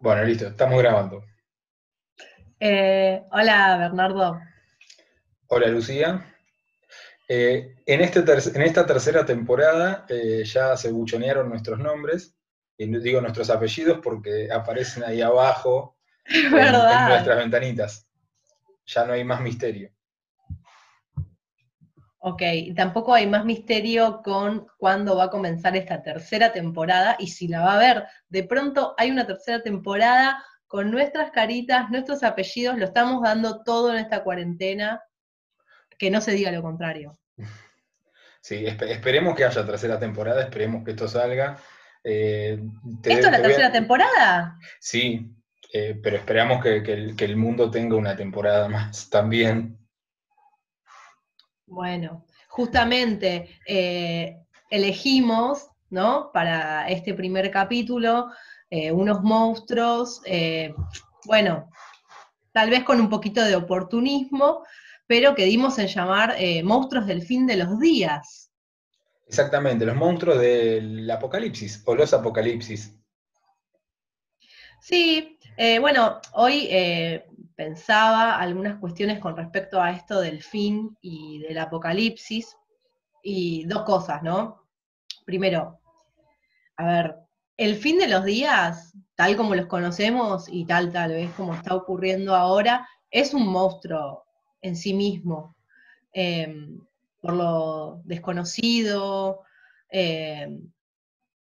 Bueno, listo, estamos grabando. Eh, hola, Bernardo. Hola, Lucía. Eh, en, este en, esta tercera temporada eh, ya se buchonearon nuestros nombres, y digo nuestros apellidos porque aparecen ahí abajo en, nuestras ventanitas. Ya no hay más misterio. Ok, tampoco hay más misterio con cuándo va a comenzar esta tercera temporada y si la va a ver. De pronto hay una tercera temporada con nuestras caritas, nuestros apellidos, lo estamos dando todo en esta cuarentena, que no se diga lo contrario. Sí, esperemos que haya tercera temporada, esperemos que esto salga. Eh, ¿Esto es la tercera temporada? Sí, eh, pero esperamos que, el, mundo tenga una temporada más también. Bueno, justamente eh, elegimos, ¿no? Para este primer capítulo, eh, unos monstruos, eh, bueno, tal vez con un poquito de oportunismo, pero que dimos en llamar monstruos del fin de los días. Exactamente, los monstruos del apocalipsis o los apocalipsis. Sí, bueno, hoy pensaba algunas cuestiones con respecto a esto del fin y del apocalipsis, y dos cosas, ¿no? Primero, a ver, el fin de los días, tal como los conocemos y tal tal vez como está ocurriendo ahora, es un monstruo en sí mismo, em, por lo desconocido, em,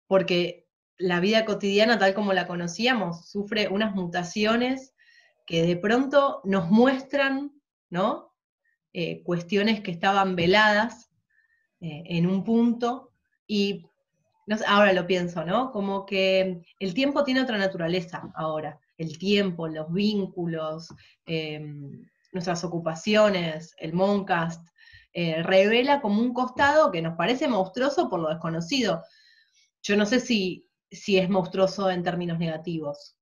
porque la vida cotidiana tal como la conocíamos sufre unas mutaciones que de pronto nos muestran, ¿no? Eh, cuestiones que estaban veladas eh, en un punto y ahora lo pienso, ¿no? Como que el tiempo tiene otra naturaleza ahora, el tiempo, los vínculos, em, nuestras ocupaciones, el Moncast, eh, revela como un costado que nos parece monstruoso por lo desconocido. Yo no sé si, si es monstruoso en términos negativos.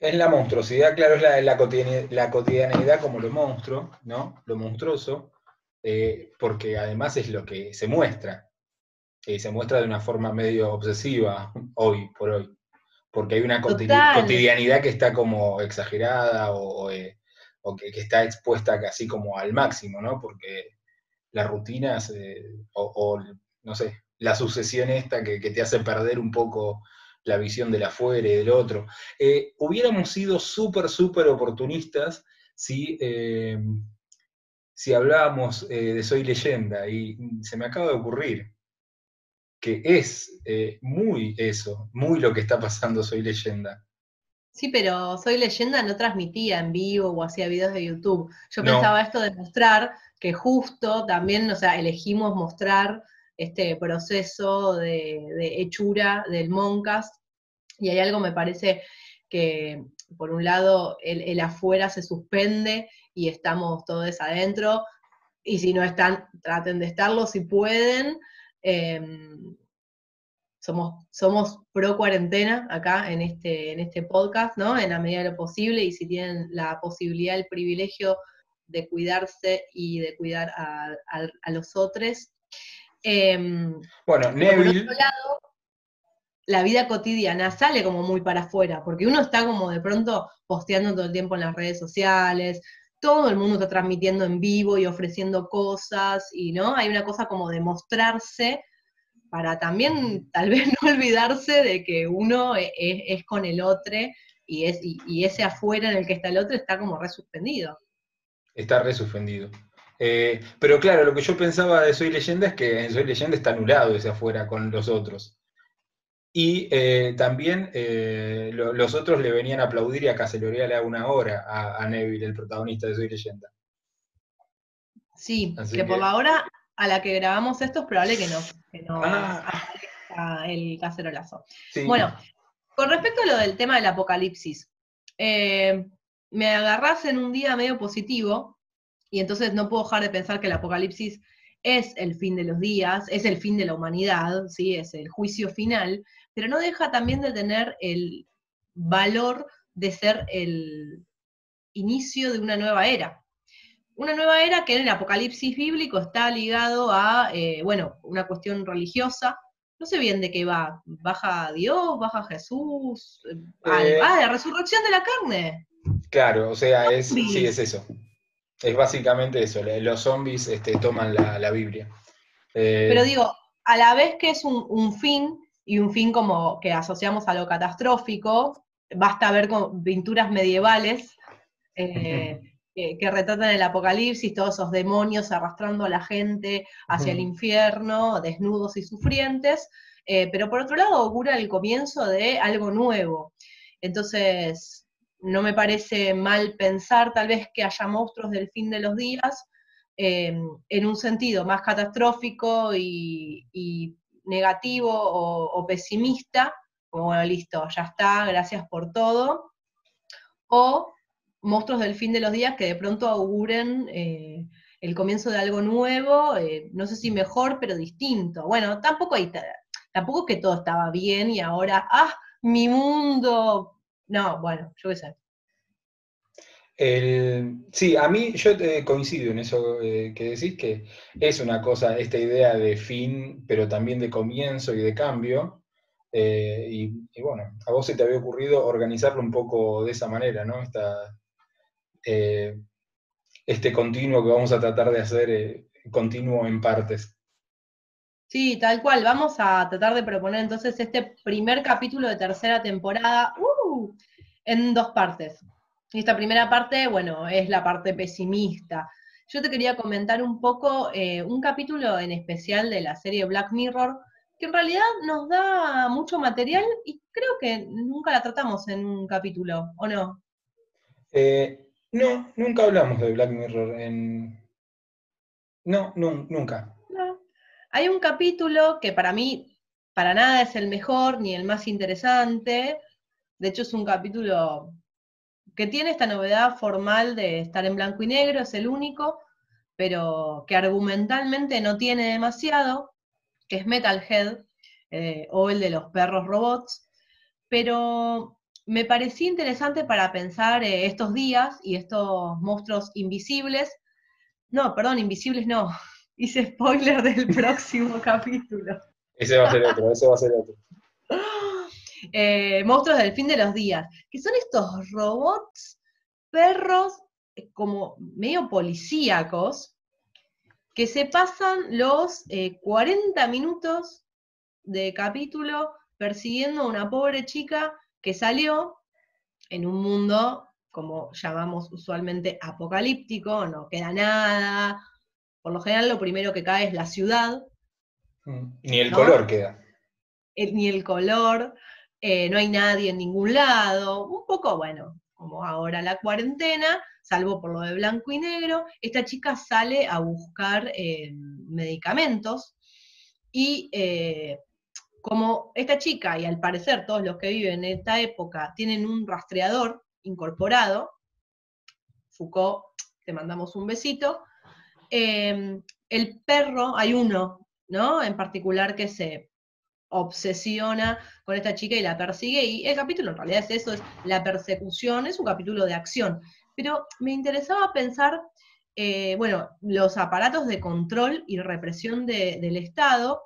Es la monstruosidad, claro, es la, la, cotidianidad como lo monstruo, ¿no? Lo monstruoso, eh, porque además es lo que se muestra. y se muestra de una forma medio obsesiva hoy por hoy. Porque hay una cotidianidad que está como exagerada o, eh, que, está expuesta casi como al máximo, ¿no? Porque las rutinas eh, o, no sé, la sucesión esta que, que te hace perder un poco la visión del afuera y del otro. Eh, hubiéramos sido súper, súper oportunistas si, eh, si hablábamos eh, de Soy leyenda, y se me acaba de ocurrir que es muy eso, muy lo que está pasando Soy leyenda. Sí, pero Soy leyenda no transmitía en vivo o hacía videos de YouTube. Yo pensaba esto de mostrar que justo también, o sea, elegimos mostrar este proceso de, hechura del Moncast, y hay algo, me parece, que por un lado el, afuera se suspende y estamos todos adentro, y si no están, traten de estarlo si pueden. Em, somos, somos pro cuarentena acá en este, en este podcast, ¿no? En la medida de lo posible, y si tienen la posibilidad, el privilegio de cuidarse y de cuidar a, los otros, Em, bueno, Neville. lado, la vida cotidiana sale como muy para afuera, porque uno está como de pronto posteando todo el tiempo en las redes sociales, todo el mundo está transmitiendo en vivo y ofreciendo cosas, y no, hay una cosa como de mostrarse para también tal vez no olvidarse de que uno e, e, es, con el otro y, es, y, ese afuera en el que está el otro está como resuspendido. Está resuspendido. Eh, pero claro, lo que yo pensaba de Soy Leyenda es que en Soy Leyenda está anulado ese afuera con los otros. Y eh, también eh, los otros le venían a aplaudir y a Cacelorea le da una hora a, Neville, el protagonista de Soy Leyenda. Sí, que, por la hora a la que grabamos esto es probable que no, que no ah. el cacerolazo. Bueno, con respecto a lo del tema del apocalipsis, me agarras en un día medio positivo, y entonces no puedo dejar de pensar que el apocalipsis es el fin de los días, es el fin de la humanidad, ¿sí? es el juicio final, pero no deja también de tener el valor de ser el inicio de una nueva era. Una nueva era que en el apocalipsis bíblico está ligado a, eh, bueno, una cuestión religiosa, no sé bien de qué va. ¿Baja Dios? ¿Baja Jesús? ah, eh, la resurrección de la carne. Claro, o sea, es, sí, es eso. Es básicamente eso. Los zombies este, toman la, Biblia. Eh, Pero digo, a la vez que es un, fin, y un fin como que asociamos a lo catastrófico, basta ver con pinturas medievales eh, que, retratan el apocalipsis, todos esos demonios arrastrando a la gente hacia el infierno, desnudos y sufrientes, eh, pero por otro lado augura el comienzo de algo nuevo. Entonces, no me parece mal pensar tal vez que haya monstruos del fin de los días eh, en un sentido más catastrófico y, negativo o, pesimista, como listo, ya está, gracias por todo, o monstruos del fin de los días que de pronto auguren eh, el comienzo de algo nuevo, eh, no sé si mejor, pero distinto. Bueno, tampoco hay, tampoco que todo estaba bien y ahora, ah, mi mundo. No, bueno, yo qué sé. sí, a mí yo coincido en eso eh, que decís, que es una cosa, esta idea de fin, pero también de comienzo y de cambio. y, bueno, a vos se te había ocurrido organizarlo un poco de esa manera, ¿no? Esta, eh, este continuo que vamos a tratar de hacer eh, continuo en partes. Sí, tal cual. Vamos a tratar de proponer entonces este primer capítulo de tercera temporada uh, en dos partes. Y esta primera parte, bueno, es la parte pesimista. Yo te quería comentar un poco eh, un capítulo en especial de la serie Black Mirror, que en realidad nos da mucho material y creo que nunca la tratamos en un capítulo, ¿o no? No, nunca hablamos de Black Mirror en... No, nunca. No. Hay un capítulo que para mí, para nada es el mejor ni el más interesante. De hecho, es un capítulo que tiene esta novedad formal de estar en blanco y negro, es el único, pero que argumentalmente no tiene demasiado, que es Metalhead, eh, o el de los perros robots. Pero me parecía interesante para pensar eh, estos días y estos monstruos invisibles. No, perdón, invisibles no. Hice spoiler del próximo capítulo. Ese va a ser otro, ese va a ser otro. Eh, monstruos del fin de los días, que son estos robots, perros, eh, como medio policíacos, que se pasan los 40 minutos de capítulo persiguiendo a una pobre chica que salió en un mundo, como llamamos usualmente, apocalíptico, no queda nada. Por lo general lo primero que cae es la ciudad. Mm, ni el color queda. ni el color, eh, no hay nadie en ningún lado. Un poco, bueno, como ahora la cuarentena, salvo por lo de blanco y negro, esta chica sale a buscar eh, medicamentos y eh, como esta chica y al parecer todos los que viven en esta época tienen un rastreador incorporado, Foucault, te mandamos un besito, em, el perro, hay uno, ¿no? En particular que se obsesiona con esta chica y la persigue, y el capítulo en realidad es eso, es la persecución, es un capítulo de acción. Pero me interesaba pensar, eh, bueno, los aparatos de control y represión del Estado,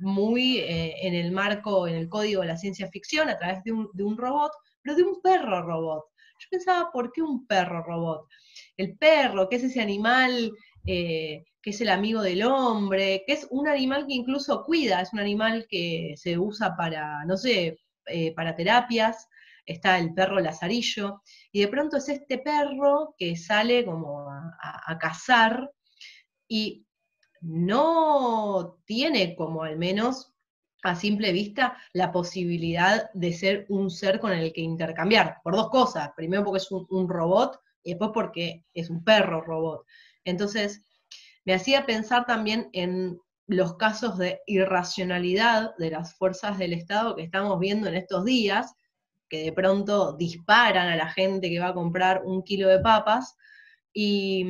muy eh, en el marco, en el código de la ciencia ficción, a través de un, robot, pero de un perro robot. Yo pensaba, ¿por qué un perro robot? El perro, que es ese animal eh, que es el amigo del hombre, que es un animal que incluso cuida, es un animal que se usa para, no sé, eh, para terapias, está el perro lazarillo, y de pronto es este perro que sale como a cazar, y no tiene como al menos a simple vista la posibilidad de ser un ser con el que intercambiar, por dos cosas. Primero porque es un, robot y después porque es un perro robot. Entonces, me hacía pensar también en los casos de irracionalidad de las fuerzas del Estado que estamos viendo en estos días, que de pronto disparan a la gente que va a comprar un kilo de papas, y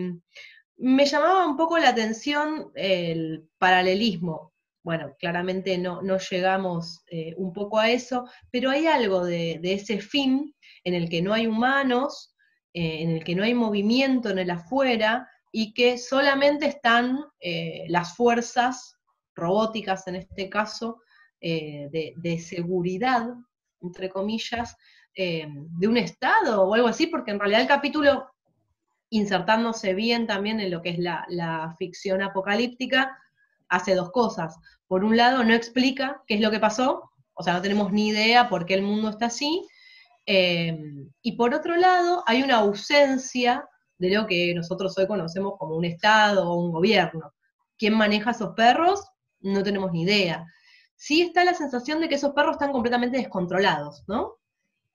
me llamaba un poco la atención el paralelismo. Bueno, claramente no, llegamos eh, un poco a eso, pero hay algo de, ese fin en el que no hay humanos, eh, en el que no hay movimiento en el afuera y que solamente están eh, las fuerzas robóticas en este caso de, seguridad, entre comillas, de un Estado o algo así, porque en realidad el capítulo, insertándose bien también en lo que es la ficción apocalíptica, hace dos cosas. Por un lado, no explica qué es lo que pasó, o sea, no tenemos ni idea por qué el mundo está así. Eh, y por otro lado, hay una ausencia de lo que nosotros hoy conocemos como un Estado o un gobierno. ¿Quién maneja esos perros? No tenemos ni idea. Sí está la sensación de que esos perros están completamente descontrolados, ¿no?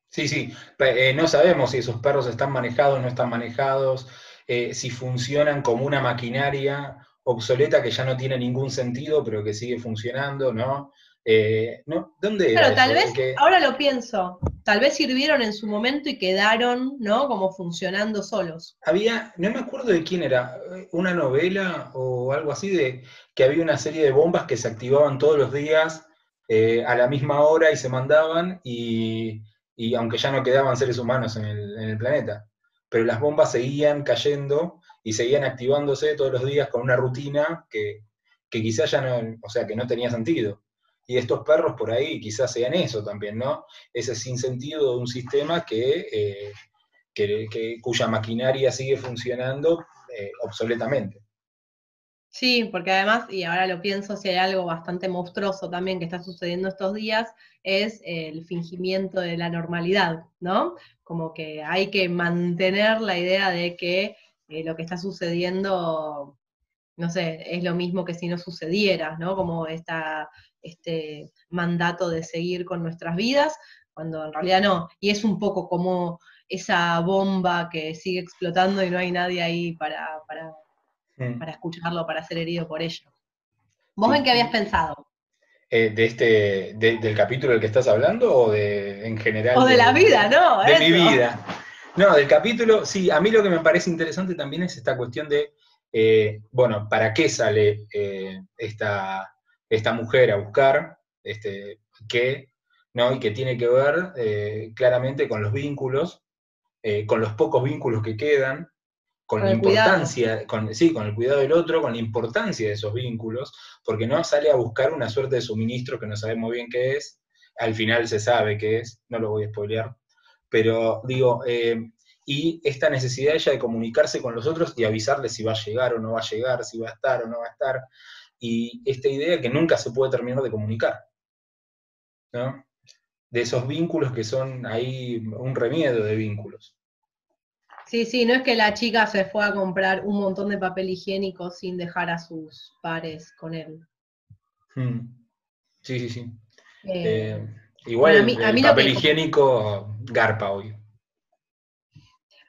Sí, sí. Eh, no sabemos si esos perros están manejados, no están manejados, eh, si funcionan como una maquinaria obsoleta que ya no tiene ningún sentido, pero que sigue funcionando, ¿no? Eh, ¿no? ¿Dónde Pero tal vez, ahora lo pienso, tal vez sirvieron en su momento y quedaron, ¿no? Como funcionando solos. Había, no me acuerdo de quién era, una novela o algo así, de que había una serie de bombas que se activaban todos los días eh, a la misma hora y se mandaban, y, aunque ya no quedaban seres humanos en el, en el planeta, pero las bombas seguían cayendo y seguían activándose todos los días con una rutina que, quizás ya no, o sea, que no tenía sentido. Y estos perros por ahí quizás sean eso también, ¿no? Ese sinsentido de un sistema que, eh, cuya maquinaria sigue funcionando eh, obsoletamente. Sí, porque además, y ahora lo pienso, si hay algo bastante monstruoso también que está sucediendo estos días, es el fingimiento de la normalidad, ¿no? Como que hay que mantener la idea de que eh, lo que está sucediendo, no sé, es lo mismo que si no sucediera, ¿no? Como esta, este mandato de seguir con nuestras vidas, cuando en realidad no. Y es un poco como esa bomba que sigue explotando y no hay nadie ahí para, para, mm. para escucharlo, para ser herido por ello. ¿Vos en qué habías pensado? Eh, de este, del capítulo del que estás hablando o de en general? O de, la vida, ¿no? De mi vida. No, del capítulo, sí, a mí lo que me parece interesante también es esta cuestión de, eh, bueno, ¿para qué sale eh, esta, esta, mujer a buscar? Este, ¿Qué? ¿no? Y que tiene que ver eh, claramente con los vínculos, con los pocos vínculos que quedan, con, la importancia, con, sí, con el cuidado del otro, con la importancia de esos vínculos, porque no sale a buscar una suerte de suministro que no sabemos bien qué es, al final se sabe qué es, no lo voy a spoilear, pero digo, eh, y esta necesidad ella de comunicarse con los otros y avisarles si va a llegar o no va a llegar, si va a estar o no va a estar, y esta idea que nunca se puede terminar de comunicar, ¿no? De esos vínculos que son ahí un remiedo de vínculos. Sí, sí, no es que la chica se fue a comprar un montón de papel higiénico sin dejar a sus pares con él. Hmm. Sí, sí, sí. Eh, eh, Igual el, papel higiénico garpa hoy.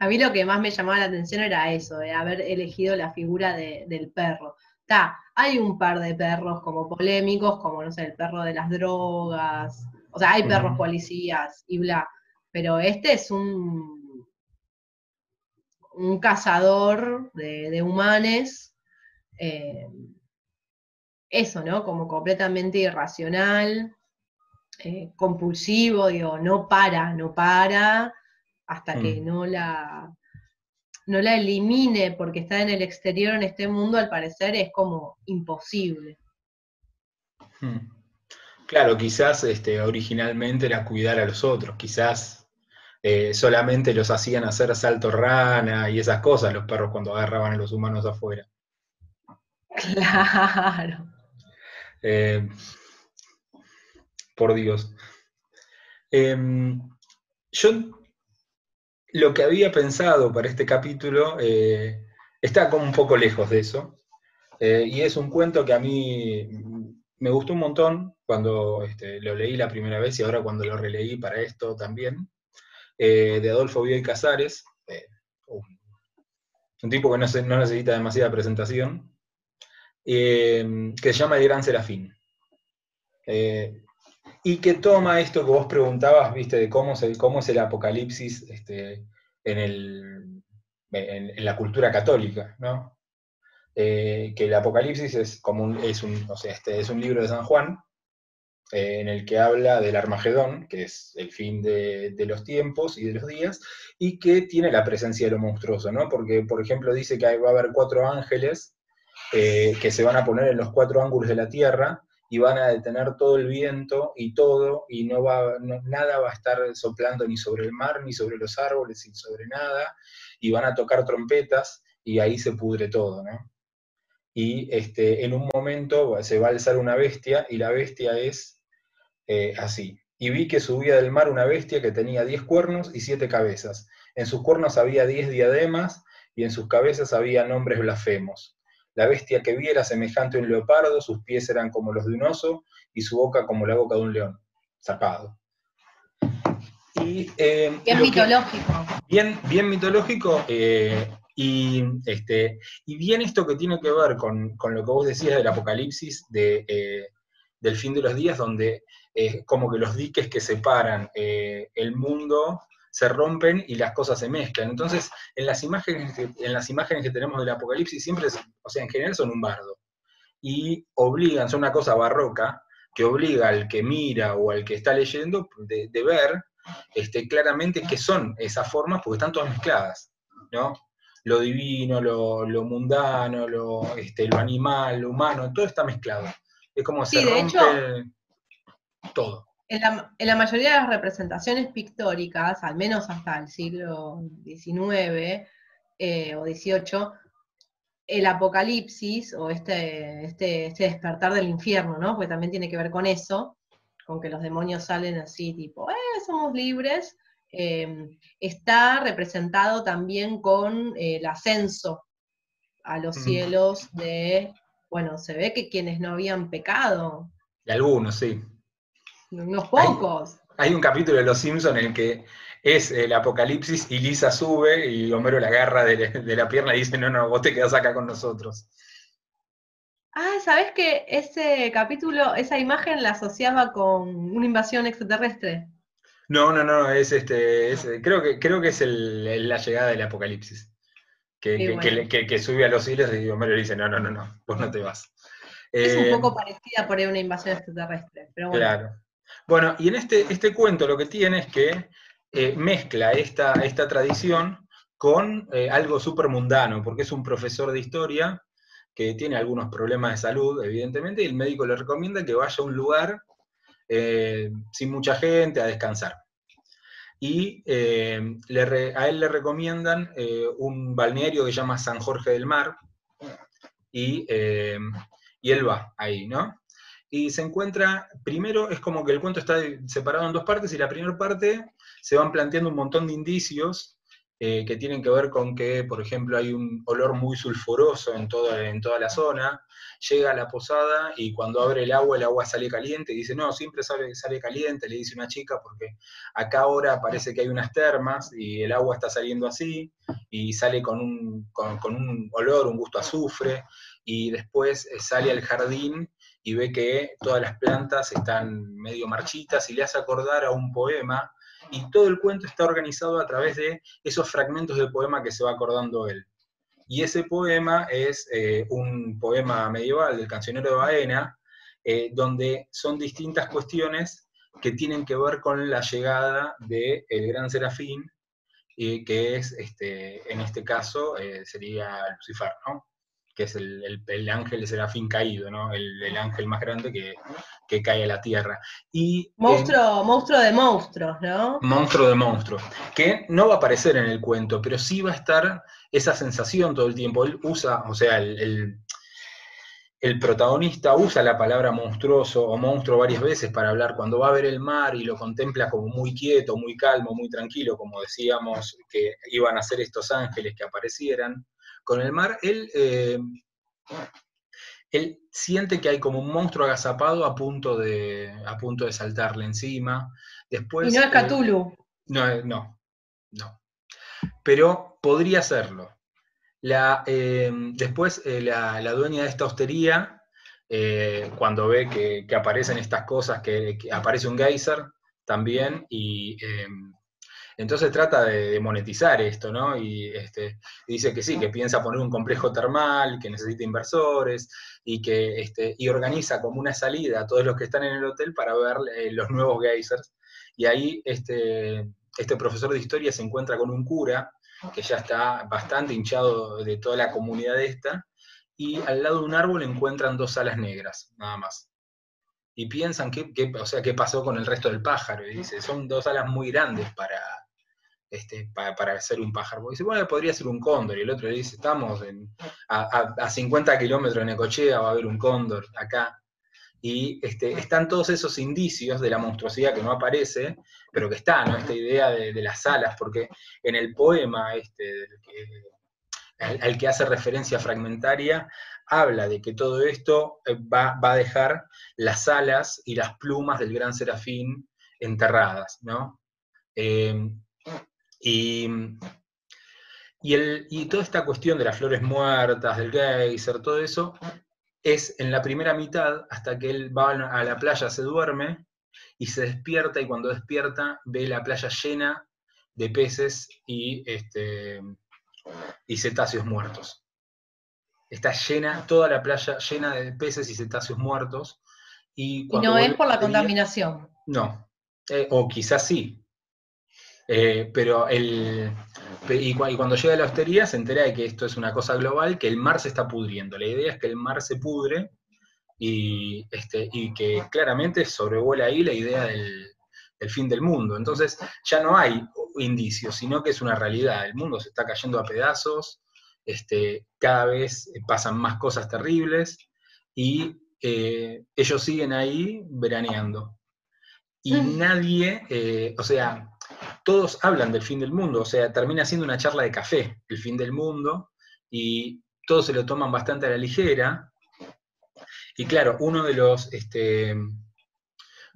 A mí lo que más me llamaba la atención era eso, de haber elegido la figura del perro. Está, hay un par de perros como polémicos, como no sé, el perro de las drogas, o sea, hay perros policías y bla, pero este es un, un cazador de, humanes, eh, eso, ¿no? Como completamente irracional, eh, compulsivo, digo, no para, no para, hasta que mm. no la, no la elimine porque está en el exterior en este mundo, al parecer es como imposible. Hmm. Claro, quizás este, originalmente era cuidar a los otros, quizás eh, solamente los hacían hacer salto rana y esas cosas los perros cuando agarraban a los humanos afuera. Claro. Eh, por Dios. Em, yo lo que había pensado para este capítulo eh, está como un poco lejos de eso. Eh, y es un cuento que a mí me gustó un montón cuando este, lo leí la primera vez y ahora cuando lo releí para esto también, eh, de Adolfo Bioy Casares, un, tipo que no, no necesita demasiada presentación, que se llama El Gran Serafín y que toma esto que vos preguntabas, viste, de cómo, cómo es el apocalipsis este, en, el, en, la cultura católica, ¿no? Eh, que el apocalipsis es, un, es, un, este, es un libro de San Juan, eh, en el que habla del Armagedón, que es el fin de, los tiempos y de los días, y que tiene la presencia de lo monstruoso, ¿no? Porque, por ejemplo, dice que va a haber cuatro ángeles eh, que se van a poner en los cuatro ángulos de la tierra, y van a detener todo el viento y todo, y no va, nada va a estar soplando ni sobre el mar, ni sobre los árboles, ni sobre nada, y van a tocar trompetas, y ahí se pudre todo. Y este, en un momento se va a alzar una bestia, y la bestia es eh, así. Y vi que subía del mar una bestia que tenía diez cuernos y siete cabezas. En sus cuernos había diez diademas, y en sus cabezas había nombres blasfemos. La bestia que vi era semejante a un leopardo, sus pies eran como los de un oso y su boca como la boca de un león. Zapado. Y, eh, bien mitológico. bien, bien mitológico. Eh, y, este, y bien esto que tiene que ver con, lo que vos decías del apocalipsis, de, eh, del fin de los días, donde es como que los diques que separan el mundo se rompen y las cosas se mezclan. Entonces, en las imágenes que, en las imágenes que tenemos del Apocalipsis, siempre, o sea, en general son un bardo. Y obligan, son una cosa barroca, que obliga al que mira o al que está leyendo de, ver este, claramente qué son esas formas, porque están todas mezcladas, ¿no? Lo divino, lo, mundano, lo, este, lo animal, lo humano, todo está mezclado. Es como se rompe todo. En la, mayoría de las representaciones pictóricas, al menos hasta el siglo XIX eh, o XVIII, el apocalipsis o este, este, este, despertar del infierno, ¿no? Porque también tiene que ver con eso, con que los demonios salen así, tipo, eh, somos libres, em, está representado también con el ascenso a los mm. cielos de, bueno, se ve que quienes no habían pecado. De algunos, sí unos pocos. Hay, un capítulo de Los Simpsons en el que es el apocalipsis y Lisa sube y Homero la agarra de, la pierna y dice, no, no, vos te quedás acá con nosotros. Ah, ¿sabés que ese capítulo, esa imagen la asociaba con una invasión extraterrestre? No, no, no, es este, creo que, creo que es la llegada del apocalipsis. Que, que, sube a los hilos y Homero le dice, no, no, no, no, vos no te vas. Es un eh, poco parecida por ahí una invasión extraterrestre, pero bueno. Claro. Bueno, y en este, este cuento lo que tiene es que eh, mezcla esta, esta tradición con eh, algo súper mundano, porque es un profesor de historia que tiene algunos problemas de salud, evidentemente, y el médico le recomienda que vaya a un lugar eh, sin mucha gente a descansar. Y a él le recomiendan un balneario que se llama San Jorge del Mar, y, y él va ahí, ¿no? Y se encuentra, primero es como que el cuento está separado en dos partes y la primera parte se van planteando un montón de indicios eh, que tienen que ver con que, por ejemplo, hay un olor muy sulfuroso en toda, en toda la zona, llega a la posada y cuando abre el agua, el agua sale caliente, y dice, no, siempre sale, sale caliente, le dice una chica, porque acá ahora parece que hay unas termas y el agua está saliendo así, y sale con un, con un olor, un gusto azufre, y después eh, sale al jardín y ve que todas las plantas están medio marchitas y le hace acordar a un poema, y todo el cuento está organizado a través de esos fragmentos del poema que se va acordando él. Y ese poema es eh, un poema medieval del cancionero de Baena, eh, donde son distintas cuestiones que tienen que ver con la llegada del gran serafín, y que es, este, en este caso, sería Lucifer. Que es el, el, ángel serafín caído, ¿no? El, ángel más grande que, cae a la tierra. Y, monstruo, monstruo de monstruos, ¿no? Monstruo de monstruos, que no va a aparecer en el cuento, pero sí va a estar esa sensación todo el tiempo. Él usa, o sea, el, el protagonista usa la palabra monstruoso o monstruo varias veces para hablar cuando va a ver el mar y lo contempla como muy quieto, muy calmo, muy tranquilo, como decíamos que iban a ser estos ángeles que aparecieran con el mar, él, eh, él siente que hay como un monstruo agazapado a punto de, a punto de saltarle encima. Después, y no es eh, Cthulhu. no, eh, no, no. Pero podría serlo. La, después, la, dueña de esta hostería, cuando ve que, aparecen estas cosas, que, que, aparece un geyser también, y entonces trata de, monetizar esto, ¿no? Y, este, dice que sí, que piensa poner un complejo termal, que necesita inversores, y que este, y organiza como una salida a todos los que están en el hotel para ver eh, los nuevos geysers. Y ahí este, este profesor de historia se encuentra con un cura, que ya está bastante hinchado de toda la comunidad esta, y al lado de un árbol encuentran dos alas negras, nada más. y piensan qué, o sea, qué pasó con el resto del pájaro. Y dice, son dos alas muy grandes para, este, para, ser un pájaro. Y dice, bueno, podría ser un cóndor. Y el otro le dice, estamos a, a, 50 kilómetros de Necochea, va a haber un cóndor acá. Y este, están todos esos indicios de la monstruosidad que no aparece, pero que está, ¿no? Esta idea de, las alas, porque en el poema este, al, que hace referencia fragmentaria, habla de que todo esto eh, va, a dejar las alas y las plumas del gran serafín enterradas, ¿no? Eh, y, y, toda esta cuestión de las flores muertas, del geyser, todo eso, es en la primera mitad, hasta que él va a la playa, se duerme, y se despierta, y cuando despierta ve la playa llena de peces y, este, y cetáceos muertos está llena, toda la playa llena de peces y cetáceos muertos. Y, no es por la contaminación. No, eh, o quizás sí. Eh, pero el, y, cuando llega a la hostería se entera de que esto es una cosa global, que el mar se está pudriendo. La idea es que el mar se pudre y, este, y que claramente sobrevuela ahí la idea del, del fin del mundo. Entonces ya no hay indicios, sino que es una realidad. El mundo se está cayendo a pedazos, este, cada vez pasan más cosas terribles y eh, ellos siguen ahí veraneando. Y nadie, eh, o sea, todos hablan del fin del mundo, o sea, termina siendo una charla de café, el fin del mundo, y todos se lo toman bastante a la ligera. Y claro, uno de los, este,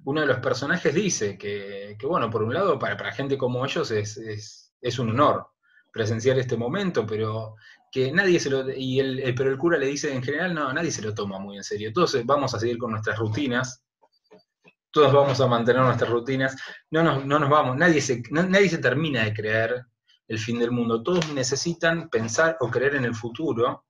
uno de los personajes dice que, bueno, por un lado, para, para gente como ellos es, es un honor presenciar este momento, pero que nadie se lo, y el, pero el cura le dice en general, no, nadie se lo toma muy en serio, todos vamos a seguir con nuestras rutinas, todos vamos a mantener nuestras rutinas, no nos, no nos vamos, nadie se, nadie se termina de creer el fin del mundo, todos necesitan pensar o creer en el futuro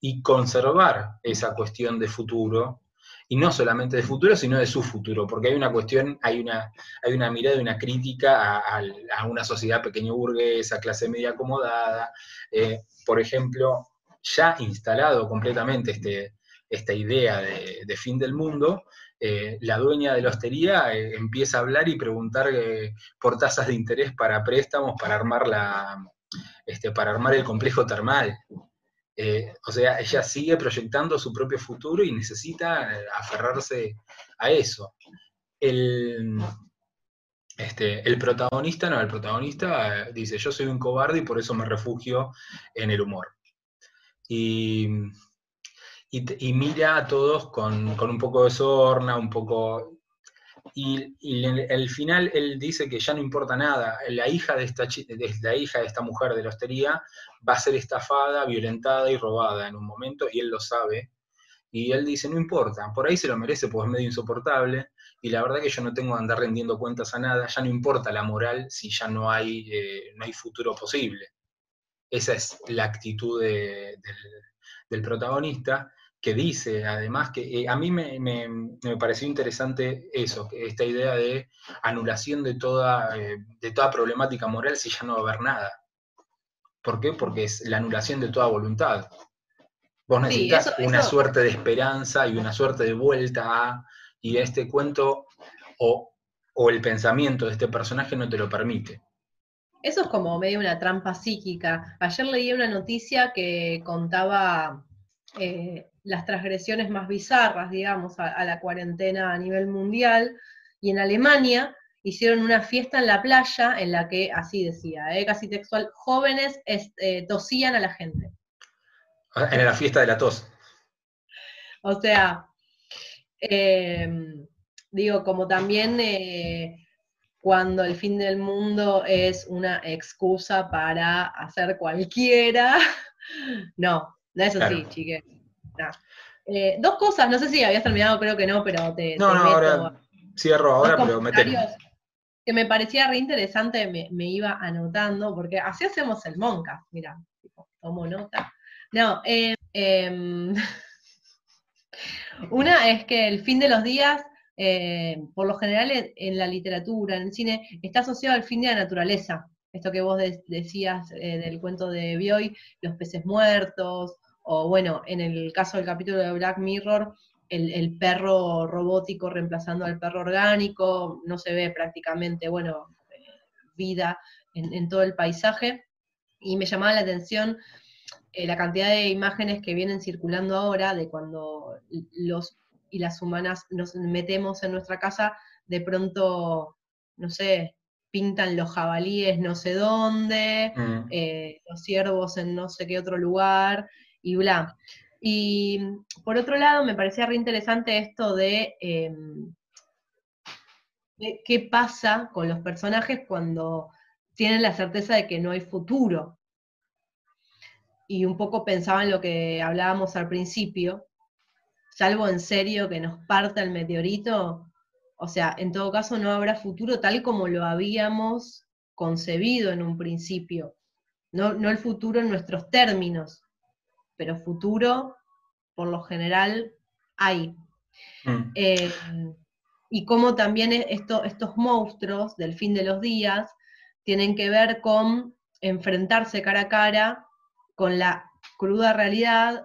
y conservar esa cuestión de futuro y no solamente de futuro, sino de su futuro, porque hay una cuestión, hay una, hay una mirada y una crítica a, una sociedad pequeño burguesa, clase media acomodada, eh, por ejemplo, ya instalado completamente este, esta idea de, fin del mundo, eh, la dueña de la hostería eh, empieza a hablar y preguntar por tasas de interés para préstamos para armar, la, este, para armar el complejo termal. Eh, o sea, ella sigue proyectando su propio futuro y necesita eh, aferrarse a eso. El, este, el protagonista, no, el protagonista eh, dice, yo soy un cobarde y por eso me refugio en el humor. Y, y, mira a todos con, con, un poco de sorna, un poco y, en el final él dice que ya no importa nada, la hija de esta, de la hija de esta mujer de la hostería va a ser estafada, violentada y robada en un momento, y él lo sabe, y él dice, no importa, por ahí se lo merece porque es medio insoportable, y la verdad que yo no tengo que andar rendiendo cuentas a nada, ya no importa la moral si ya no hay, eh, no hay futuro posible. Esa es la actitud del, del protagonista, que dice además que eh, a mí me, pareció interesante eso, esta idea de anulación de toda, eh, de toda problemática moral si ya no va a haber nada. ¿Por qué? Porque es la anulación de toda voluntad. Vos necesitas una suerte de esperanza y una suerte de vuelta a, y este cuento o, o el pensamiento de este personaje no te lo permite. Eso es como medio una trampa psíquica. Ayer leí una noticia que contaba eh, las transgresiones más bizarras, digamos, a, la cuarentena a nivel mundial, y en Alemania hicieron una fiesta en la playa en la que, así decía, eh, casi textual, jóvenes eh, tosían a la gente. Ah, en la fiesta de la tos. O sea, em, digo, como también cuando el fin del mundo es una excusa para hacer cualquiera, no, no es así, chique. Eh, dos cosas, no sé si habías terminado, creo que no, pero te. No, no, ahora cierro ahora, pero me Que me parecía re interesante, me, iba anotando, porque así hacemos el Monca, mira, tomo nota. No, eh, una es que el fin de los días, eh, por lo general en, la literatura, en el cine, está asociado al fin de la naturaleza. Esto que vos decías del cuento de Bioy, los peces muertos, o bueno, en el caso del capítulo de Black Mirror, el, perro robótico reemplazando al perro orgánico, no se ve prácticamente, bueno, eh, vida en, todo el paisaje. Y me llamaba la atención eh, la cantidad de imágenes que vienen circulando ahora de cuando los y las humanas nos metemos en nuestra casa, de pronto, no sé, pintan los jabalíes no sé dónde, mm. eh, los ciervos en no sé qué otro lugar, y bla. Y por otro lado, me parecía re interesante esto em, de, qué pasa con los personajes cuando tienen la certeza de que no hay futuro. Y un poco pensaba en lo que hablábamos al principio, salvo en serio que nos parta el meteorito, o sea, en todo caso no habrá futuro tal como lo habíamos concebido en un principio. No, no el futuro en nuestros términos, pero futuro, por lo general, hay. Mm. Eh, y cómo también estos monstruos del fin de los días tienen que ver con enfrentarse cara a cara con la cruda realidad,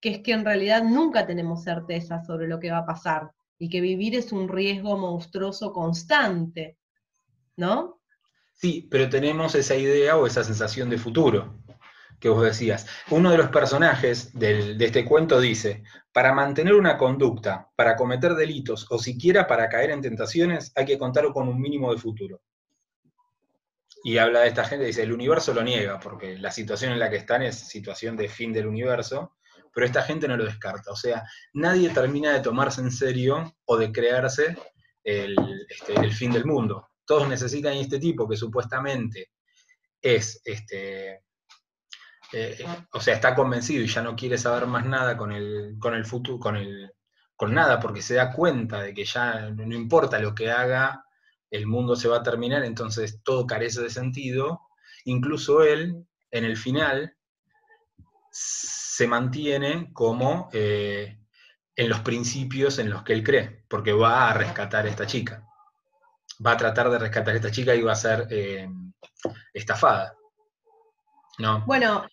que es que en realidad nunca tenemos certeza sobre lo que va a pasar y que vivir es un riesgo monstruoso constante, ¿no? Sí, pero tenemos esa idea o esa sensación de futuro que vos decías. Uno de los personajes de este cuento dice, para mantener una conducta, para cometer delitos o siquiera para caer en tentaciones, hay que contar con un mínimo de futuro. Y habla de esta gente, dice, el universo lo niega, porque la situación en la que están es situación de fin del universo, pero esta gente no lo descarta. O sea, nadie termina de tomarse en serio o de crearse el, este, el fin del mundo. Todos necesitan este tipo que supuestamente es este, eh, o sea, está convencido y ya no quiere saber más nada con el, con el futuro, con el, con nada, porque se da cuenta de que ya no importa lo que haga, el mundo se va a terminar, entonces todo carece de sentido. Incluso él, en el final, se mantiene como eh, en los principios en los que él cree, porque va a rescatar a esta chica. Va a tratar de rescatar a esta chica y va a ser eh, estafada. No. Bueno,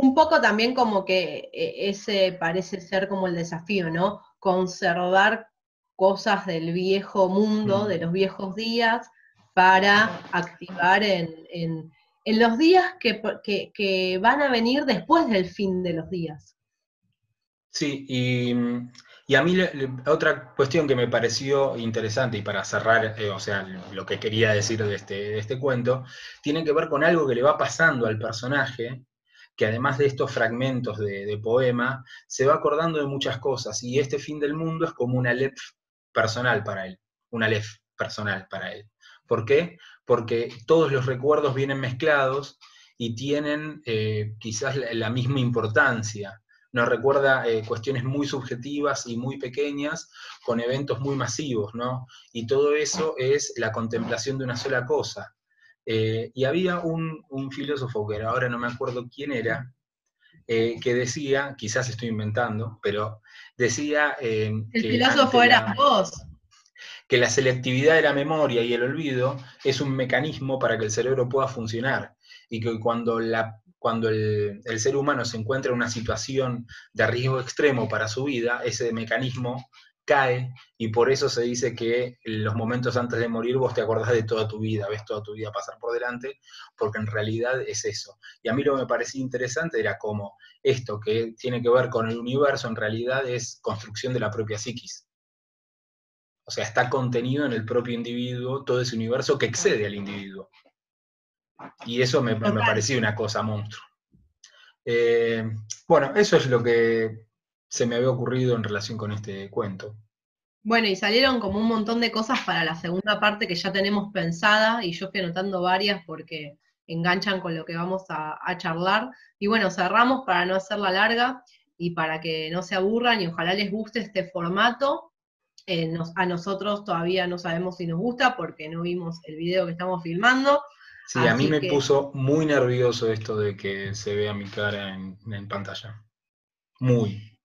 un poco también como que eh, ese parece ser como el desafío, ¿no? Conservar cosas del viejo mundo, mm. de los viejos días, para activar en, los días que, van a venir después del fin de los días. Sí, y, a mí otra cuestión que me pareció interesante y para cerrar, eh, o sea, lo que quería decir de este, de este cuento, tiene que ver con algo que le va pasando al personaje que además de estos fragmentos de, poema, se va acordando de muchas cosas, y este fin del mundo es como una lef personal para él, una lef personal para él. ¿Por qué? Porque todos los recuerdos vienen mezclados y tienen eh, quizás la, misma importancia. Nos recuerda eh, cuestiones muy subjetivas y muy pequeñas con eventos muy masivos, ¿no? Y todo eso es la contemplación de una sola cosa. Eh, y había un, filósofo, que ahora no me acuerdo quién era, eh, que decía, quizás estoy inventando, pero decía... Eh, el filósofo era vos. Que la selectividad de la memoria y el olvido es un mecanismo para que el cerebro pueda funcionar y que cuando, la, cuando el, el ser humano se encuentra en una situación de riesgo extremo para su vida, ese mecanismo cae y por eso se dice que los momentos antes de morir vos te acordás de toda tu vida, ves toda tu vida pasar por delante, porque en realidad es eso. Y a mí lo que me parecía interesante era como esto que tiene que ver con el universo en realidad es construcción de la propia psiquis. O sea, está contenido en el propio individuo todo ese universo que excede al individuo. Y eso me, parecía una cosa monstruo. Eh, bueno, eso es lo que se me había ocurrido en relación con este cuento. Bueno, y salieron como un montón de cosas para la segunda parte que ya tenemos pensada, y yo estoy anotando varias porque enganchan con lo que vamos a, charlar. Y bueno, cerramos para no hacerla larga y para que no se aburran y ojalá les guste este formato. Eh, a nosotros todavía no sabemos si nos gusta porque no vimos el video que estamos filmando. Sí, a mí me puso muy nervioso esto de que se vea mi cara en pantalla. Muy.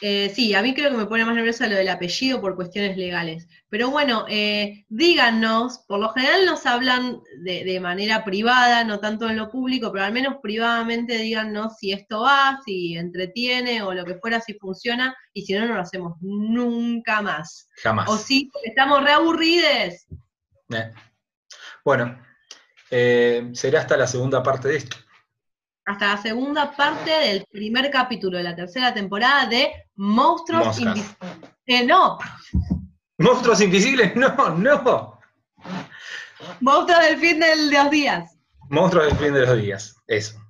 Eh, sí, a mí creo que me pone más nerviosa lo del apellido por cuestiones legales. Pero bueno, eh, díganos, por lo general nos hablan de, manera privada, no tanto en lo público, pero al menos privadamente díganos si esto va, si entretiene o lo que fuera, si funciona, y si no, no lo hacemos nunca más. Jamás. O si estamos reaburrides. Eh. Bueno, será hasta la segunda parte de esto hasta la segunda parte del primer capítulo de la tercera temporada de Monstruos Invisibles. Eh, no. ¿Monstruos Invisibles? No, no. Monstruos del fin de los días. Monstruos del fin de los días, eso.